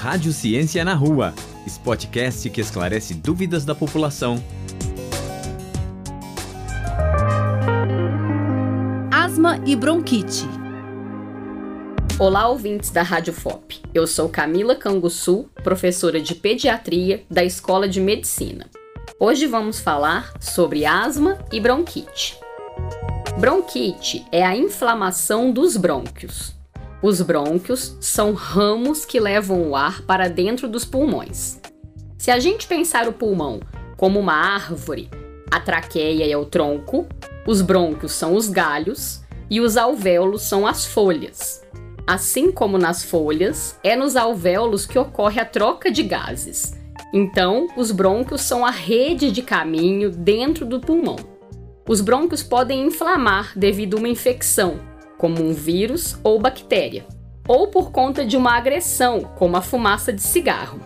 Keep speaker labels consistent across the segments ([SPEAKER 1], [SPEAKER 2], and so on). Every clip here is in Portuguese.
[SPEAKER 1] Rádio Ciência na Rua, podcast que esclarece dúvidas da população.
[SPEAKER 2] Asma e bronquite.
[SPEAKER 3] Olá, ouvintes da Rádio FOP. Eu sou Camila Canguçu, professora de pediatria da Escola de Medicina. Hoje vamos falar sobre asma e bronquite. Bronquite é a inflamação dos brônquios. Os brônquios são ramos que levam o ar para dentro dos pulmões. Se a gente pensar o pulmão como uma árvore, a traqueia é o tronco, os brônquios são os galhos e os alvéolos são as folhas. Assim como nas folhas, é nos alvéolos que ocorre a troca de gases. Então, os brônquios são a rede de caminho dentro do pulmão. Os brônquios podem inflamar devido a uma infecção, como um vírus ou bactéria, ou por conta de uma agressão, como a fumaça de cigarro.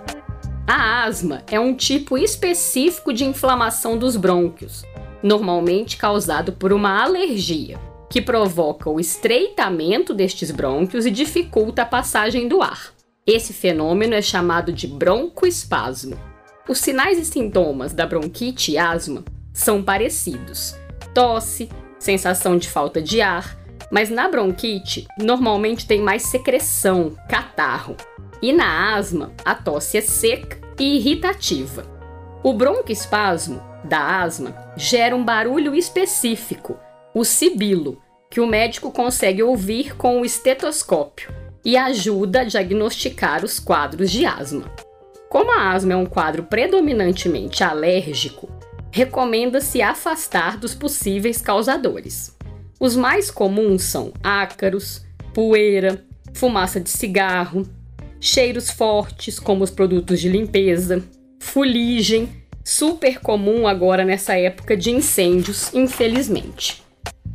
[SPEAKER 3] A asma é um tipo específico de inflamação dos brônquios, normalmente causado por uma alergia que provoca o estreitamento destes brônquios e dificulta a passagem do ar. Esse fenômeno é chamado de broncoespasmo. Os sinais e sintomas da bronquite e asma são parecidos: tosse, sensação de falta de ar, mas na bronquite normalmente tem mais secreção, catarro. E na asma, a tosse é seca e irritativa. O broncoespasmo da asma gera um barulho específico, o sibilo, que o médico consegue ouvir com o estetoscópio e ajuda a diagnosticar os quadros de asma. Como a asma é um quadro predominantemente alérgico, recomenda-se afastar dos possíveis causadores. Os mais comuns são ácaros, poeira, fumaça de cigarro, cheiros fortes, como os produtos de limpeza, fuligem, super comum agora nessa época de incêndios, infelizmente.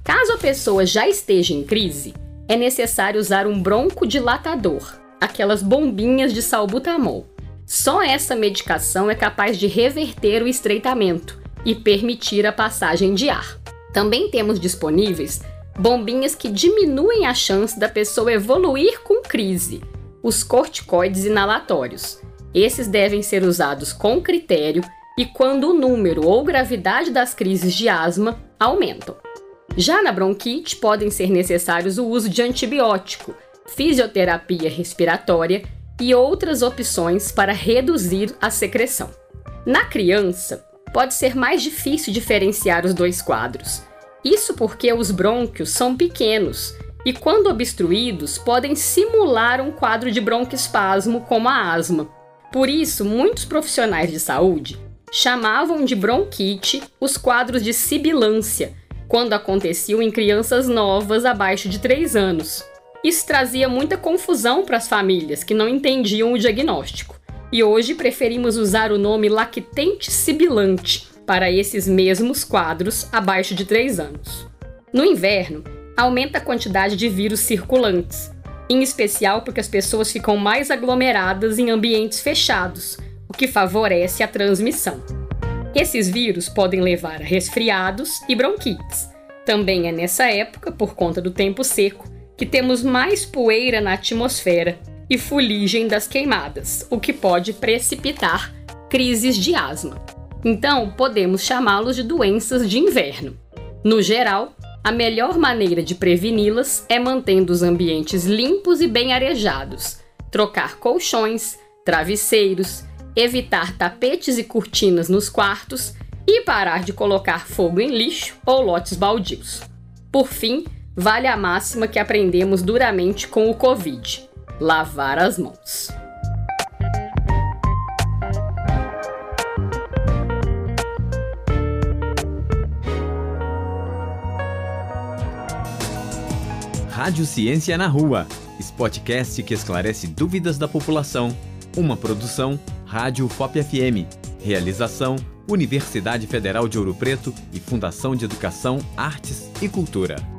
[SPEAKER 3] Caso a pessoa já esteja em crise, é necessário usar um broncodilatador, aquelas bombinhas de salbutamol. Só essa medicação é capaz de reverter o estreitamento e permitir a passagem de ar. Também temos disponíveis bombinhas que diminuem a chance da pessoa evoluir com crise, os corticoides inalatórios. Esses devem ser usados com critério e quando o número ou gravidade das crises de asma aumentam. Já na bronquite, podem ser necessários o uso de antibiótico, fisioterapia respiratória e outras opções para reduzir a secreção. Na criança, pode ser mais difícil diferenciar os dois quadros. Isso porque os brônquios são pequenos e, quando obstruídos, podem simular um quadro de broncoespasmo, como a asma. Por isso, muitos profissionais de saúde chamavam de bronquite os quadros de sibilância, quando aconteciam em crianças novas abaixo de 3 anos. Isso trazia muita confusão para as famílias que não entendiam o diagnóstico. E hoje preferimos usar o nome lactente sibilante para esses mesmos quadros abaixo de 3 anos. No inverno, aumenta a quantidade de vírus circulantes, em especial porque as pessoas ficam mais aglomeradas em ambientes fechados, o que favorece a transmissão. Esses vírus podem levar a resfriados e bronquites. Também é nessa época, por conta do tempo seco, que temos mais poeira na atmosfera e fuligem das queimadas, o que pode precipitar crises de asma. Então, podemos chamá-los de doenças de inverno. No geral, a melhor maneira de preveni-las é mantendo os ambientes limpos e bem arejados, trocar colchões, travesseiros, evitar tapetes e cortinas nos quartos e parar de colocar fogo em lixo ou lotes baldios. Por fim, vale a máxima que aprendemos duramente com o Covid: lavar as mãos.
[SPEAKER 1] Rádio Ciência na Rua, podcast que esclarece dúvidas da população. Uma produção Rádio FOP FM. Realização Universidade Federal de Ouro Preto e Fundação de Educação, Artes e Cultura.